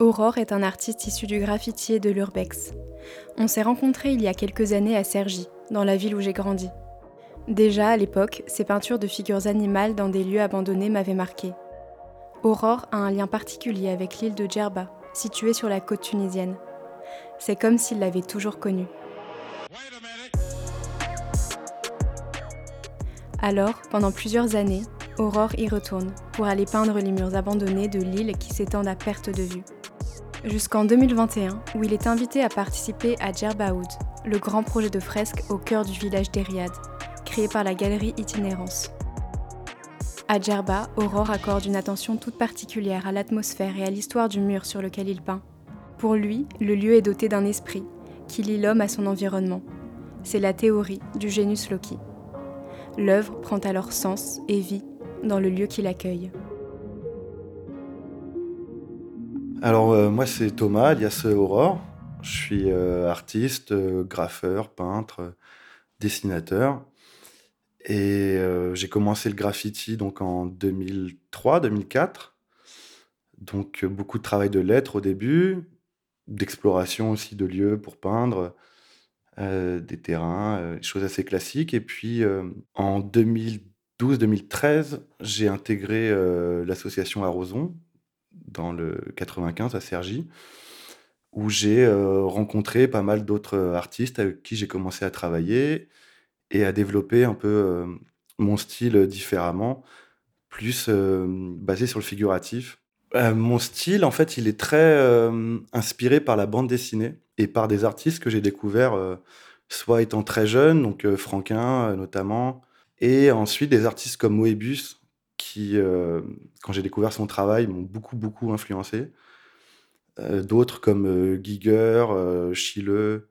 Aurore est un artiste issu du graffiti et de l'urbex. On s'est rencontrés il y a quelques années à Cergy, dans la ville où j'ai grandi. Déjà à l'époque, ses peintures de figures animales dans des lieux abandonnés m'avaient marqué. Aurore a un lien particulier avec l'île de Djerba, située sur la côte tunisienne. C'est comme s'il l'avait toujours connue. Alors, pendant plusieurs années, Aurore y retourne pour aller peindre les murs abandonnés de l'île qui s'étendent à perte de vue. Jusqu'en 2021, où il est invité à participer à Djerbaoud, le grand projet de fresque au cœur du village d'Eriad, créé par la galerie Itinérance. À Djerba, Aurore accorde une attention toute particulière à l'atmosphère et à l'histoire du mur sur lequel il peint. Pour lui, le lieu est doté d'un esprit qui lie l'homme à son environnement. C'est la théorie du genus loci. L'œuvre prend alors sens et vie dans le lieu qui l'accueille. Alors euh, moi c'est Thomas, alias Aurore. Je suis euh, artiste, euh, graffeur, peintre, dessinateur. Et j'ai commencé le graffiti donc en 2003-2004. Donc beaucoup de travail de lettres au début, d'exploration aussi de lieux pour peindre, des terrains, des choses assez classiques. Et puis en 2012-2013, j'ai intégré l'association Arroson, dans le 95 à Cergy, où j'ai euh, rencontré pas mal d'autres euh, artistes avec qui j'ai commencé à travailler et à développer un peu euh, mon style différemment, plus basé sur le figuratif. mon style, en fait, il est très inspiré par la bande dessinée et par des artistes que j'ai découverts, soit étant très jeune, donc Franquin notamment, et ensuite des artistes comme Moebius, qui, euh, quand j'ai découvert son travail, m'ont beaucoup, beaucoup influencé. Euh, d'autres comme euh, Giger, Schiele.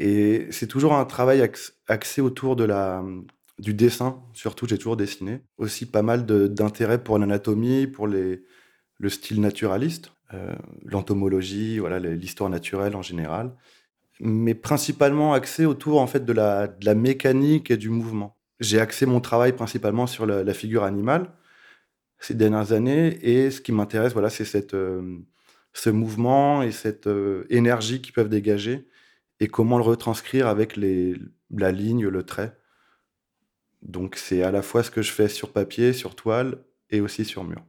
Et c'est toujours un travail axé autour de la, du dessin, surtout, j'ai toujours dessiné. Aussi pas mal d'intérêt pour l'anatomie, pour les, le style naturaliste, l'entomologie, voilà, l'histoire naturelle en général. Mais principalement axé autour en fait, de, la, de la mécanique et du mouvement j'ai axé mon travail principalement sur la, figure animale ces dernières années. Et ce qui m'intéresse, voilà, c'est cette, euh, ce mouvement et cette euh, énergie qu'ils peuvent dégager et comment le retranscrire avec les, la ligne, le trait. Donc c'est à la fois ce que je fais sur papier, sur toile et aussi sur mur.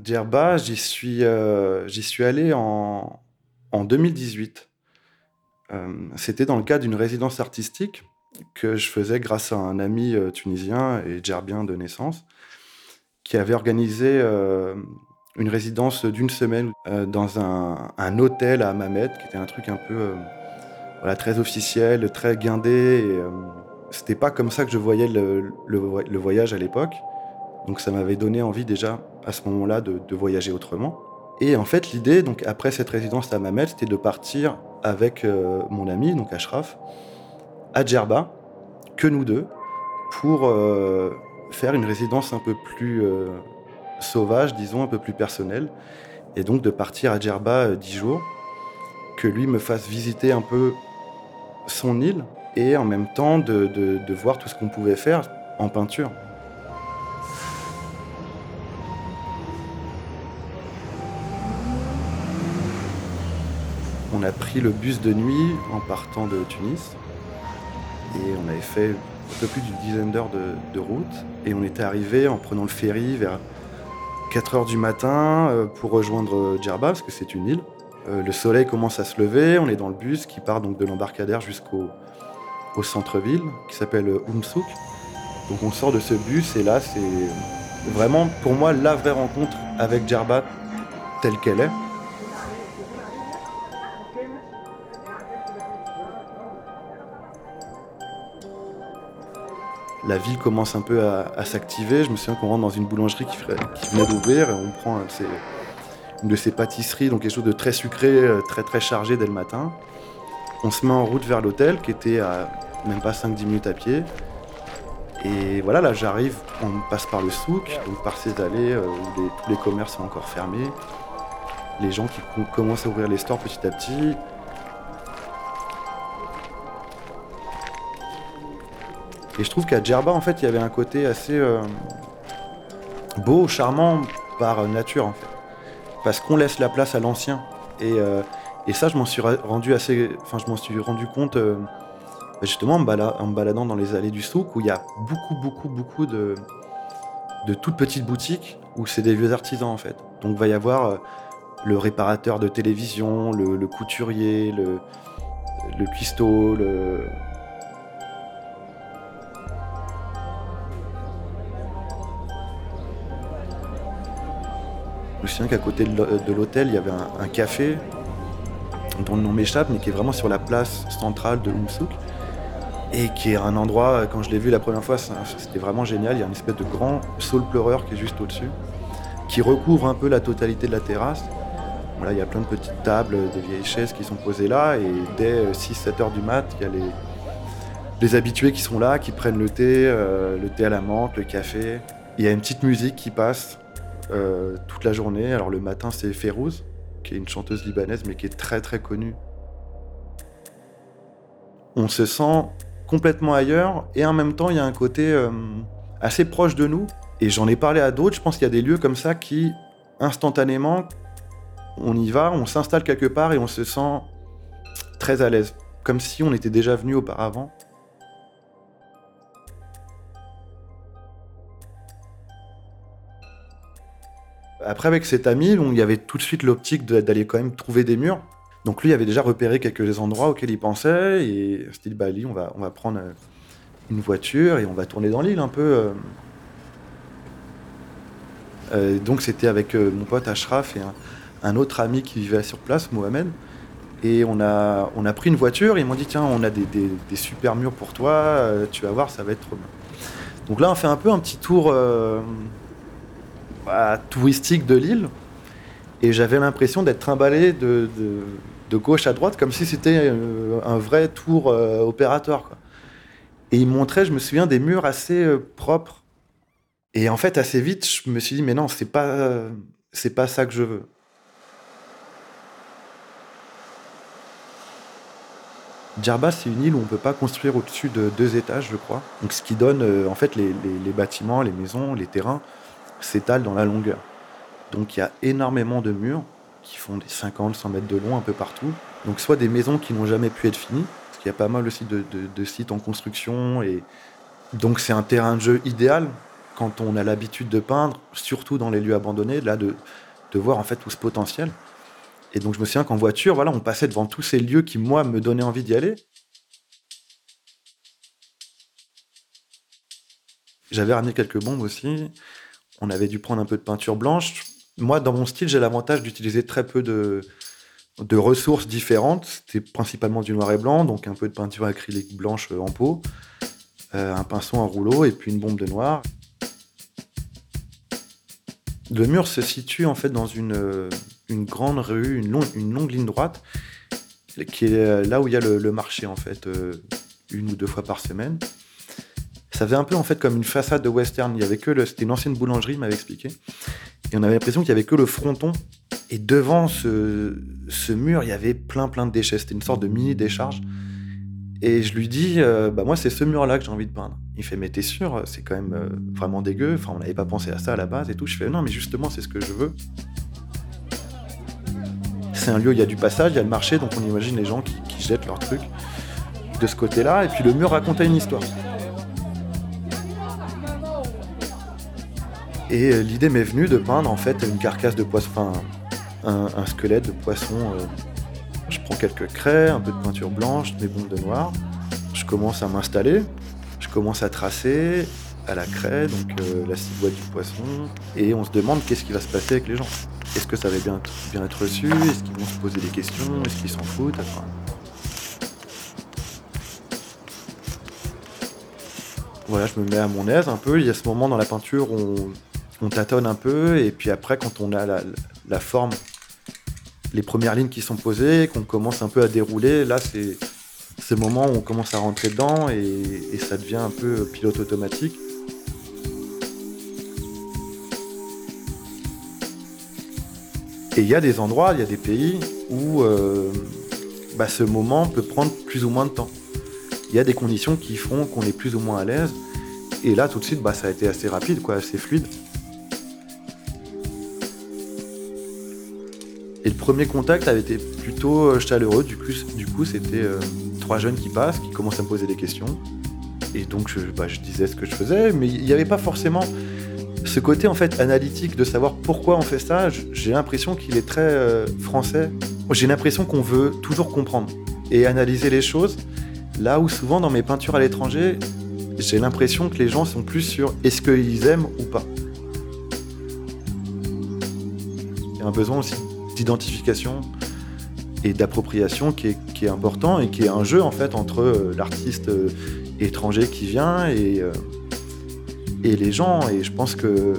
Djerba, j'y suis, euh, suis allé en, en 2018. Euh, c'était dans le cadre d'une résidence artistique que je faisais grâce à un ami euh, tunisien et djerbien de naissance qui avait organisé une résidence d'une semaine dans un, un, hôtel à Mamet, qui était un truc un peu voilà, très officiel, très guindé. C'était pas comme ça que je voyais le, le voyage à l'époque. Donc ça m'avait donné envie déjà à ce moment-là de, voyager autrement. Et en fait, l'idée, donc après cette résidence à Mamel, c'était de partir avec euh, mon ami, donc Ashraf, à Djerba, que nous deux, pour euh, faire une résidence un peu plus euh, sauvage, disons, un peu plus personnelle. Et donc de partir à Djerba dix jours, que lui me fasse visiter un peu son île et en même temps de voir tout ce qu'on pouvait faire en peinture. On a pris le bus de nuit en partant de Tunis. Et on avait fait un peu plus d'une dizaine d'heures de, route. Et on était arrivé en prenant le ferry vers 4 heures du matin euh, pour rejoindre Djerba, parce que c'est une île. Euh, le soleil commence à se lever, on est dans le bus qui part donc de l'embarcadère jusqu'au au centre-ville, qui s'appelle Oumsouk. Donc on sort de ce bus et là c'est vraiment pour moi la vraie rencontre avec Djerba telle qu'elle est. la ville commence un peu à, s'activer. Je me souviens qu'on rentre dans une boulangerie qui, venait d'ouvrir et on prend une de ces pâtisseries, donc quelque chose de très sucré, euh, très très chargé dès le matin. On se met en route vers l'hôtel qui était à même pas 5-10 minutes à pied. Et voilà, là j'arrive, on passe par le souk, donc par ces allées euh, où tous les commerces sont encore fermés. Les gens qui commencent à ouvrir les stores petit à petit. Et je trouve qu'à Djerba, en fait, il y avait un côté assez beau, charmant par nature, en fait. Parce qu'on laisse la place à l'ancien. Et, ça, je m'en suis rendu assez. Enfin, je m'en suis rendu compte justement en, me baladant dans les allées du souk où il y a beaucoup, beaucoup, beaucoup de, de toutes petites boutiques où c'est des vieux artisans en fait. Donc il va y avoir euh, le réparateur de télévision, le, couturier, le, le cuistot, le... Je me souviens qu'à côté de l'hôtel, il y avait un, café dont le nom m'échappe, mais qui est vraiment sur la place centrale de Umsouk et qui est un endroit, quand je l'ai vu la première fois, c'était vraiment génial. Il y a une espèce de grand saule pleureur qui est juste au-dessus, qui recouvre un peu la totalité de la terrasse. Voilà, il y a plein de petites tables, de vieilles chaises qui sont posées là, et dès 6-7 euh, heures du mat, il y a les, habitués qui sont là, qui prennent le thé, euh, le thé à la menthe, le café. Il y a une petite musique qui passe euh, toute la journée. Alors le matin, c'est Férouz, qui est une chanteuse libanaise, mais qui est très très connue. On se sent complètement ailleurs et en même temps il y a un côté euh, assez proche de nous. Et j'en ai parlé à d'autres, je pense qu'il y a des lieux comme ça qui instantanément on y va, on s'installe quelque part et on se sent très à l'aise, comme si on était déjà venu auparavant. Après, avec cet ami, il y avait tout de suite l'optique d'aller quand même trouver des murs. Donc lui avait déjà repéré quelques endroits auxquels il pensait et il s'est dit bah lui on va on va prendre euh, une voiture et on va tourner dans l'île un peu. Euh. Euh, donc c'était avec mon pote Ashraf et un, autre ami qui vivait sur place, Mohamed. Et on a, on a pris une voiture et ils m'ont dit tiens on a des, super murs pour toi, tu vas voir ça va être trop bien. Donc là on fait un peu un petit tour touristique de l'île et j'avais l'impression d'être trimballé de, gauche à droite, comme si c'était euh, un vrai tour euh, opérateur. Et il montrait, je me souviens, des murs assez euh, propres. Et en fait, assez vite, je me suis dit, mais non, c'est pas, c'est pas ça que je veux. Djerba, c'est une île où on ne peut pas construire au-dessus de deux étages, je crois. Donc, ce qui donne, en fait, les bâtiments, les maisons, les terrains s'étalent dans la longueur. Donc, il y a énormément de murs qui font des 50, 100 mètres de long un peu partout. Donc soit des maisons qui n'ont jamais pu être finies, parce qu'il y a pas mal aussi de, sites en construction. Et donc c'est un terrain de jeu idéal quand on a l'habitude de peindre, surtout dans les lieux abandonnés, là de, de voir en fait tout ce potentiel. Et donc je me souviens qu'en voiture, voilà, on passait devant tous ces lieux qui moi me donnaient envie d'y aller. J'avais ramené quelques bombes aussi. On avait dû prendre un peu de peinture blanche moi, dans mon style, j'ai l'avantage d'utiliser très peu de, ressources différentes. C'était principalement du noir et blanc, donc un peu de peinture acrylique blanche en pot, euh, un pinceau en rouleau et puis une bombe de noir. Le mur se situe en fait dans une, une grande rue, une, une, longue ligne droite, qui est là où il y a le, marché en fait, euh, une ou deux fois par semaine. Ça faisait un peu en fait comme une façade de western. Il y avait que c'était une ancienne boulangerie, il m'avait expliqué. Et on avait l'impression qu'il n'y avait que le fronton. Et devant ce, mur, il y avait plein plein de déchets. C'était une sorte de mini décharge. Et je lui dis, euh, bah moi c'est ce mur-là que j'ai envie de peindre. Il fait, mais t'es sûr, c'est quand même euh, vraiment dégueu. Enfin, on n'avait pas pensé à ça à la base et tout. Je fais, non, mais justement, c'est ce que je veux. C'est un lieu où il y a du passage, il y a le marché, donc on imagine les gens qui jettent leurs trucs de ce côté-là. Et puis le mur racontait une histoire. Et euh, l'idée m'est venue de peindre en fait une carcasse de poisson, enfin un, squelette de poisson. Euh. je prends quelques craies, un peu de peinture blanche, des bombes de noir. Je commence à m'installer, je commence à tracer à la craie, donc euh, la silhouette du poisson, et on se demande qu'est-ce qui va se passer avec les gens. Est-ce que ça va bien, bien être reçu? Est-ce qu'ils vont se poser des questions? Est-ce qu'ils s'en foutent? Voilà, je me mets à mon aise un peu. Il y a ce moment dans la peinture où on tâtonne un peu, et puis après, quand on a la, forme, les premières lignes qui sont posées, qu'on commence un peu à dérouler, là, c'est ce moment où on commence à rentrer dedans et, ça devient un peu pilote automatique. Et il y a des endroits, il y a des pays où euh, bah, ce moment peut prendre plus ou moins de temps. il y a des conditions qui font qu'on est plus ou moins à l'aise. Et là, tout de suite, bah, ça a été assez rapide, quoi, assez fluide. Et le premier contact avait été plutôt euh, chaleureux. Du coup, c'était euh, trois jeunes qui passent, qui commencent à me poser des questions. Et donc, je, bah, disais ce que je faisais, mais il n'y avait pas forcément ce côté en fait analytique de savoir pourquoi on fait ça. J'ai l'impression qu'il est très euh, français. J'ai l'impression qu'on veut toujours comprendre et analyser les choses. Là où souvent dans mes peintures à l'étranger, j'ai l'impression que les gens sont plus sur est-ce qu'ils aiment ou pas. Il y a un besoin aussi d'identification et d'appropriation qui est, important et qui est un jeu en fait entre euh, l'artiste euh, étranger qui vient et, euh, et les gens. Et je pense que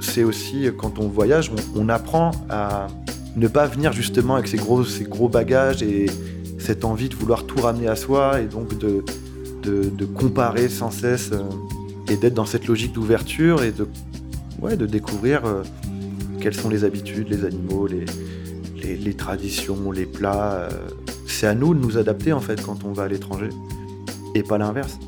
c'est aussi quand on voyage, on, apprend à ne pas venir justement avec ses gros, ses gros bagages et cette envie de vouloir tout ramener à soi et donc de, de, comparer sans cesse et d'être dans cette logique d'ouverture et de, ouais, de découvrir quelles sont les habitudes, les animaux, les, les, traditions, les plats. Euh, c'est à nous de nous adapter en fait quand on va à l'étranger et pas l'inverse.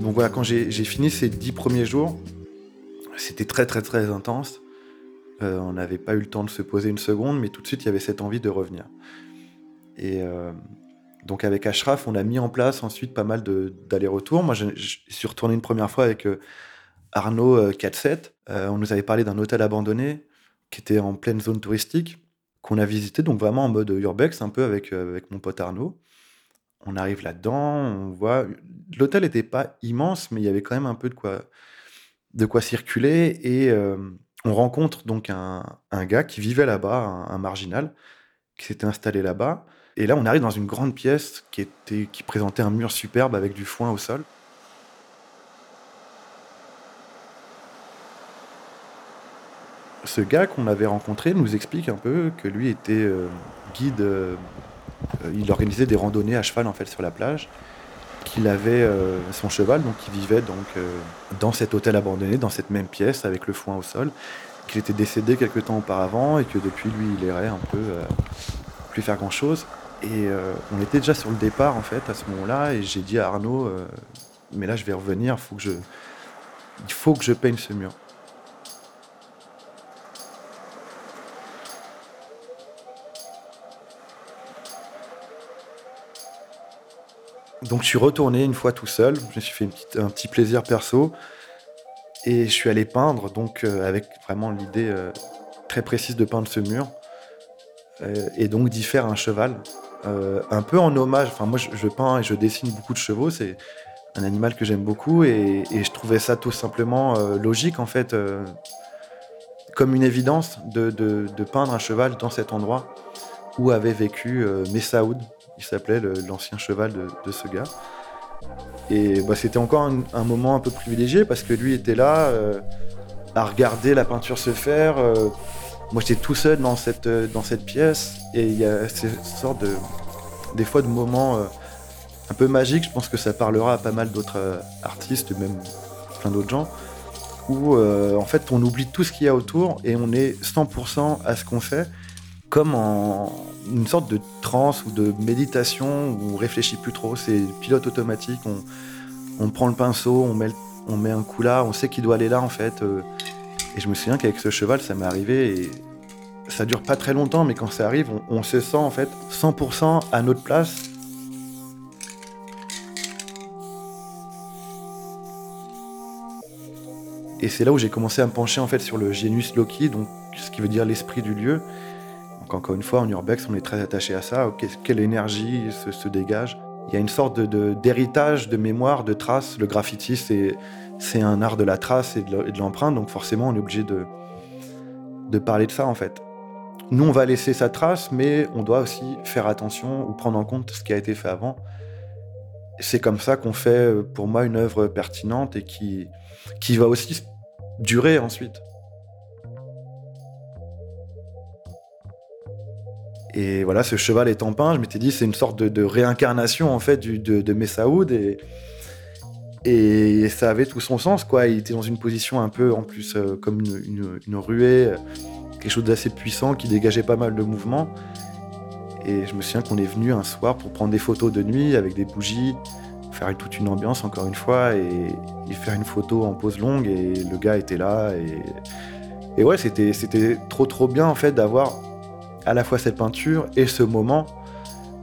Donc voilà, quand j'ai fini ces dix premiers jours, c'était très très très intense. Euh, on n'avait pas eu le temps de se poser une seconde, mais tout de suite, il y avait cette envie de revenir. Et euh, donc avec Ashraf, on a mis en place ensuite pas mal d'allers-retours. Moi, je, suis retourné une première fois avec euh, Arnaud 47. on nous avait parlé d'un hôtel abandonné qui était en pleine zone touristique, qu'on a visité, donc vraiment en mode urbex, un peu avec, avec mon pote Arnaud. On arrive là-dedans, on voit... L'hôtel n'était pas immense, mais il y avait quand même un peu de quoi, de quoi circuler. Et on rencontre donc un, gars qui vivait là-bas, un, marginal, qui s'était installé là-bas. Et là, on arrive dans une grande pièce qui, présentait un mur superbe avec du foin au sol. Ce gars qu'on avait rencontré nous explique un peu que lui était euh, guide. Euh, il organisait des randonnées à cheval en fait sur la plage qu'il avait euh, son cheval, donc il vivait donc euh, dans cet hôtel abandonné, dans cette même pièce avec le foin au sol, qu'il était décédé quelque temps auparavant et que depuis lui il errait un peu, euh, plus faire grand chose. Et on était déjà sur le départ en fait à ce moment-là et j'ai dit à Arnaud, mais là je vais revenir, il faut que je peigne ce mur. Donc je suis retourné une fois tout seul, je me suis fait un petit plaisir perso. Et je suis allé peindre, donc euh, avec vraiment l'idée euh, très précise de peindre ce mur. Euh, et donc d'y faire un cheval, un peu en hommage. Enfin moi je, peins et je dessine beaucoup de chevaux, c'est un animal que j'aime beaucoup. Et, je trouvais ça tout simplement logique en fait, comme une évidence de, peindre un cheval dans cet endroit où avait vécu Messaoud, il s'appelait l'ancien cheval de, ce gars. Et bah, c'était encore un, moment un peu privilégié parce que lui était là euh, à regarder la peinture se faire. Euh, moi j'étais tout seul dans cette, euh, dans cette pièce et il y a cette sorte de, des fois de moments un peu magiques, je pense que ça parlera à pas mal d'autres artistes, même plein d'autres gens, où en fait on oublie tout ce qu'il y a autour et on est 100% à ce qu'on fait comme en une sorte de transe ou de méditation où on réfléchit plus trop. C'est pilote automatique. On, prend le pinceau, on met, un coup là, on sait qu'il doit aller là en fait. Euh. et je me souviens qu'avec ce cheval, ça m'est arrivé et ça dure pas très longtemps, mais quand ça arrive, on, se sent en fait 100% à notre place. Et c'est là où j'ai commencé à me pencher en fait sur le genius loci, donc ce qui veut dire l'esprit du lieu encore une fois, en urbex, on est très attaché à ça. Quelle énergie se, dégage Il y a une sorte d'héritage, de, mémoire, de traces. Le graffiti, c'est un art de la trace et de l'empreinte, donc forcément, on est obligé de, de parler de ça, en fait. Nous, on va laisser sa trace, mais on doit aussi faire attention ou prendre en compte ce qui a été fait avant. C'est comme ça qu'on fait, pour moi, une œuvre pertinente et qui, qui va aussi durer ensuite. Et voilà, ce cheval étant peint, je m'étais dit c'est une sorte de, réincarnation en fait de, de Messaoud et, ça avait tout son sens, quoi. Il était dans une position un peu, en plus, euh, comme une, ruée, quelque chose d'assez puissant qui dégageait pas mal de mouvement. Et je me souviens qu'on est venu un soir pour prendre des photos de nuit avec des bougies, faire toute une ambiance encore une fois et, faire une photo en pose longue. Et le gars était là. Et, et ouais, c'était trop trop bien en fait d'avoir à la fois cette peinture et ce moment,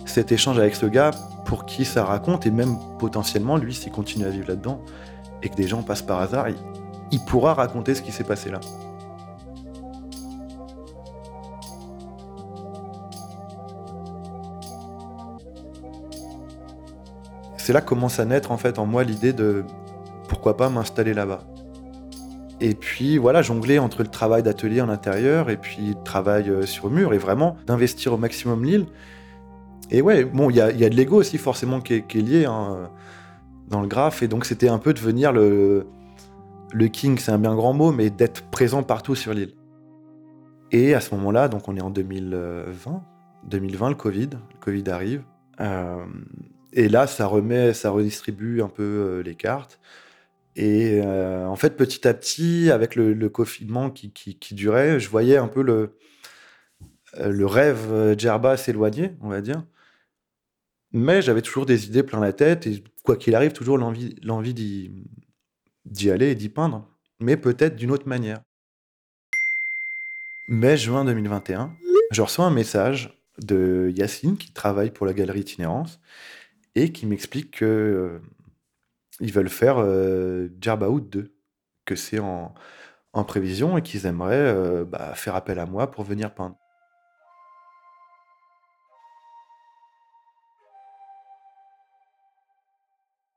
cet échange avec ce gars pour qui ça raconte, et même potentiellement, lui, s'il continue à vivre là-dedans, et que des gens passent par hasard, il, pourra raconter ce qui s'est passé là. C'est là que commence à naître en fait en moi l'idée de pourquoi pas m'installer là-bas. Et puis voilà, jongler entre le travail d'atelier en intérieur et puis le travail euh, sur mur et vraiment d'investir au maximum l'île et ouais, bon, il y a, de l'ego aussi forcément qui est, lié hein, dans le graphe. Et donc c'était un peu devenir le, le king, c'est un bien grand mot, mais d'être présent partout sur l'île. Et à ce moment-là, donc on est en 2020, 2020, le Covid, le Covid arrive. Euh, et là, ça remet, ça redistribue un peu euh, les cartes. Et euh, en fait, petit à petit, avec le, confinement qui, durait, je voyais un peu le, le rêve Djerba s'éloigner, on va dire. Mais j'avais toujours des idées plein la tête et quoi qu'il arrive, toujours l'envie, d'y, aller et d'y peindre, mais peut-être d'une autre manière. Mai, juin 2021, je reçois un message de Yacine qui travaille pour la galerie Itinérance et qui m'explique que euh, ils veulent faire euh, 2, que c'est en, prévision et qu'ils aimeraient euh, bah, faire appel à moi pour venir peindre.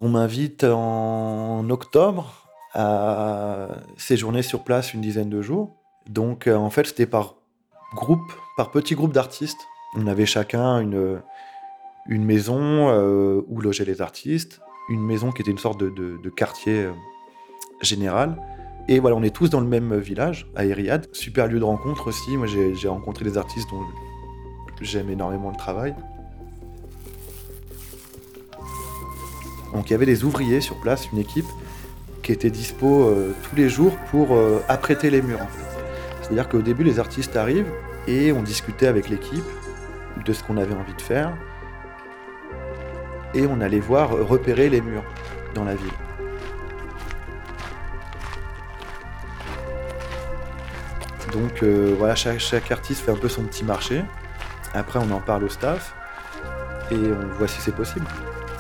On m'invite en octobre à séjourner sur place une dizaine de jours. Donc euh, en fait c'était par groupe, par petit groupe d'artistes. On avait chacun une, maison euh, où logeaient les artistes, une maison qui était une sorte de, quartier euh, général. Et voilà, on est tous dans le même village, à Eriad. Super lieu de rencontre aussi. Moi j'ai rencontré des artistes dont j'aime énormément le travail. Donc il y avait des ouvriers sur place, une équipe qui était dispo euh, tous les jours pour euh, apprêter les murs. C'est-à-dire qu'au début, les artistes arrivent et on discutait avec l'équipe de ce qu'on avait envie de faire. Et on allait voir repérer les murs dans la ville. Donc euh, voilà, chaque, chaque, artiste fait un peu son petit marché. Après, on en parle au staff et on voit si c'est possible.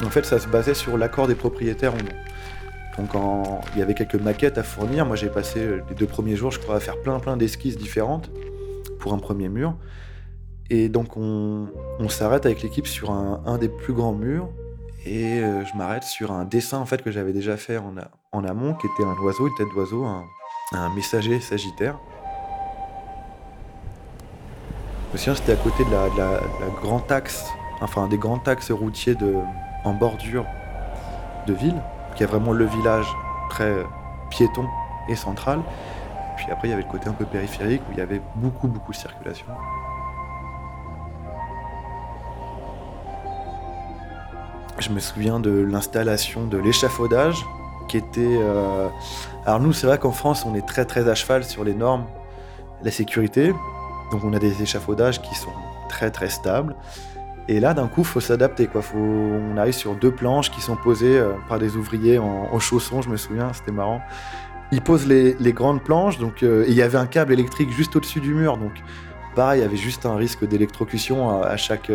En fait, ça se basait sur l'accord des propriétaires Donc il y avait quelques maquettes à fournir. Moi j'ai passé les deux premiers jours, je crois, à faire plein plein d'esquisses différentes pour un premier mur. Et donc on, s'arrête avec l'équipe sur un, des plus grands murs. Et euh, je m'arrête sur un dessin en fait que j'avais déjà fait en, amont, qui était un oiseau, une tête d'oiseau, un, messager sagittaire. Souviens, c'était à côté de la, de la grande axe, enfin des grands axes routiers de, en bordure de ville, qui est vraiment le village très piéton et central. Puis après, il y avait le côté un peu périphérique où il y avait beaucoup, beaucoup de circulation. Je me souviens de l'installation de l'échafaudage qui était. Euh, alors, nous, c'est vrai qu'en France, on est très, très à cheval sur les normes, la sécurité. Donc, on a des échafaudages qui sont très, très stables. Et là, d'un coup, faut s'adapter. Quoi. Faut... On arrive sur deux planches qui sont posées euh, par des ouvriers en, chaussons, je me souviens, c'était marrant. Ils posent les, grandes planches, donc, euh, il y avait un câble électrique juste au-dessus du mur. Donc, pareil, il y avait juste un risque d'électrocution à, chaque,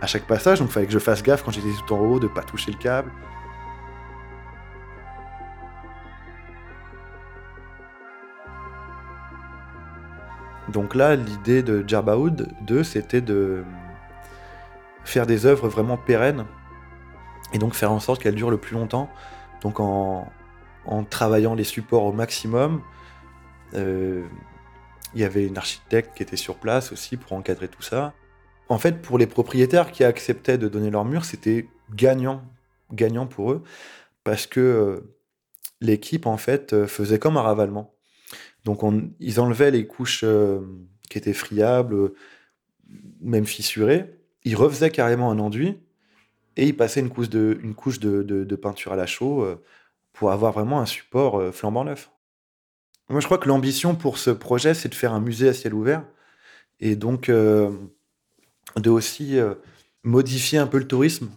à chaque passage. Donc, il fallait que je fasse gaffe quand j'étais tout en haut de ne pas toucher le câble. Donc là, l'idée de Jarbaoud 2, c'était de faire des œuvres vraiment pérennes et donc faire en sorte qu'elles durent le plus longtemps. Donc en, travaillant les supports au maximum. Euh, il y avait une architecte qui était sur place aussi pour encadrer tout ça. En fait, pour les propriétaires qui acceptaient de donner leur mur, c'était gagnant, gagnant pour eux, parce que euh, l'équipe en fait euh, faisait comme un ravalement. Donc ils enlevaient les couches qui étaient friables, même fissurées, il refaisait carrément un enduit et il passait une couche de, peinture à la chaux euh, pour avoir vraiment un support euh, flambant neuf. Moi, je crois que l'ambition pour ce projet, c'est de faire un musée à ciel ouvert et donc de aussi modifier un peu le tourisme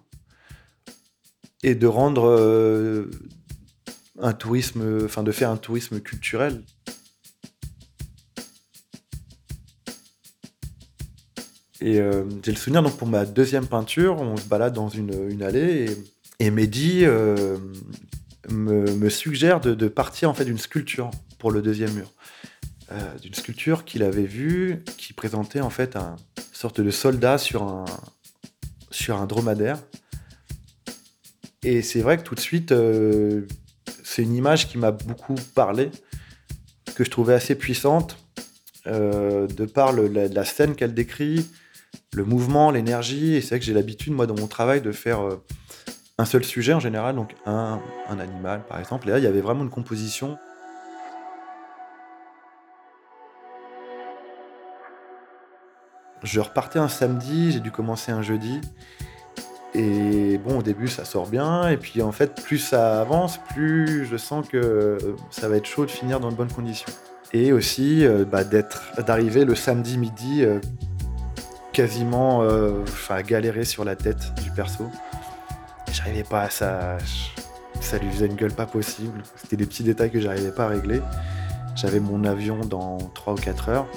et de rendre un tourisme, enfin de faire un tourisme culturel. Et euh, j'ai le souvenir, donc pour ma deuxième peinture, on se balade dans une, allée et, et Mehdi euh, me, suggère de, partir en fait d'une sculpture pour le deuxième mur. Euh, d'une sculpture qu'il avait vue, qui présentait en fait un sorte de soldat sur un, sur un dromadaire. Et c'est vrai que tout de suite, c'est une image qui m'a beaucoup parlé, que je trouvais assez puissante, de par la scène qu'elle décrit, le mouvement, l'énergie. Et c'est vrai que j'ai l'habitude, moi, dans mon travail, de faire euh, un seul sujet en général, donc un, animal, par exemple. Et là, il y avait vraiment une composition. Je repartais un samedi, j'ai dû commencer un jeudi. Et bon, au début, ça sort bien. Et puis, en fait, plus ça avance, plus je sens que ça va être chaud de finir dans de bonnes conditions. Et aussi, euh, bah, d'arriver le samedi midi euh, quasiment euh, enfin, galéré sur la tête du perso. J'arrivais pas à ça. Ça lui faisait une gueule pas possible. C'était des petits détails que j'arrivais pas à régler. J'avais mon avion dans 3 ou 4 heures.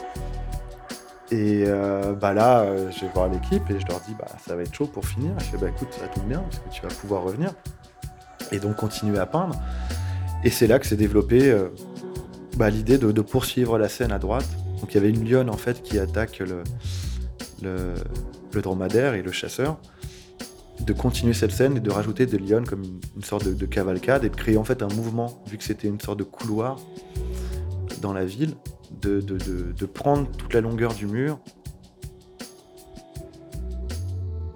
Et euh, bah là, euh, je vais voir l'équipe et je leur dis bah ça va être chaud pour finir. Je fais bah écoute, ça tombe bien parce que tu vas pouvoir revenir. Et donc continuer à peindre. Et c'est là que s'est développé bah, l'idée de, de, poursuivre la scène à droite. Donc il y avait une lionne en fait qui attaque le, dromadaire et le chasseur, de continuer cette scène et de rajouter des lions comme une, sorte de, cavalcade et de créer en fait un mouvement, vu que c'était une sorte de couloir dans la ville, de, prendre toute la longueur du mur.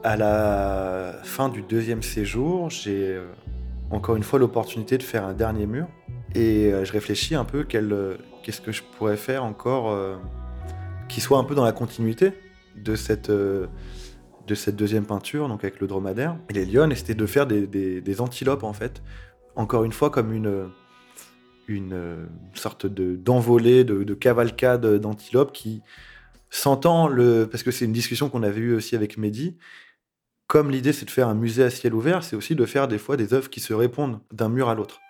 À la fin du deuxième séjour, j'ai euh, encore une fois l'opportunité de faire un dernier mur. Et euh, je réfléchis un peu euh, qu'est-ce que je pourrais faire encore qui soit un peu dans la continuité de cette, de cette deuxième peinture, donc avec le dromadaire et les lions, et c'était de faire des, antilopes en fait. Encore une fois, comme une, une sorte d'envolée, de, de, cavalcade d'antilopes qui s'entend, le, parce que c'est une discussion qu'on avait eue aussi avec Mehdi, comme l'idée c'est de faire un musée à ciel ouvert, c'est aussi de faire des fois des œuvres qui se répondent d'un mur à l'autre.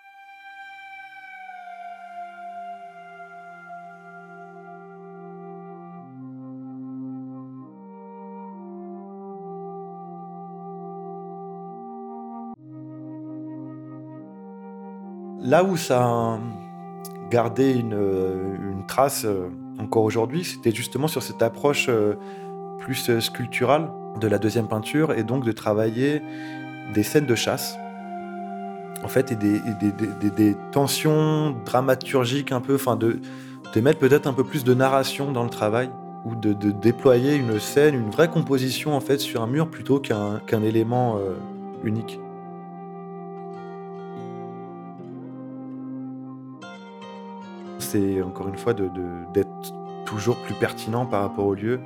Là où ça a une, trace euh, encore aujourd'hui, c'était justement sur cette approche euh, plus euh, sculpturale de la deuxième peinture et donc de travailler des scènes de chasse en fait et des, tensions dramaturgiques un peu, enfin de, mettre peut-être un peu plus de narration dans le travail ou de, déployer une scène, une vraie composition en fait sur un mur plutôt qu'un élément unique. C'est encore une fois d'être toujours plus pertinent par rapport au lieu.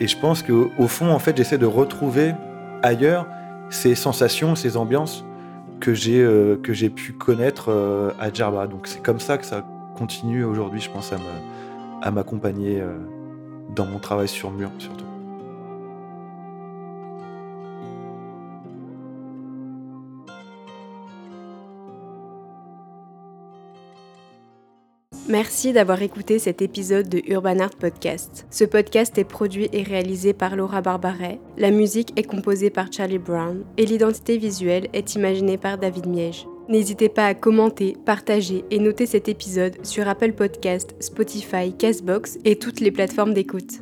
Et je pense qu'au fond, en fait, j'essaie de retrouver ailleurs ces sensations, ces ambiances que j'ai euh, pu connaître euh, à Djerba. Donc c'est comme ça que ça continue aujourd'hui, je pense, à m'accompagner euh, dans mon travail sur mur surtout. Merci d'avoir écouté cet épisode de Urban Art Podcast. Ce podcast est produit et réalisé par Laura Barbaret, la musique est composée par Charlie Brown et l'identité visuelle est imaginée par David Miege. N'hésitez pas à commenter, partager et noter cet épisode sur Apple Podcast, Spotify, Castbox et toutes les plateformes d'écoute.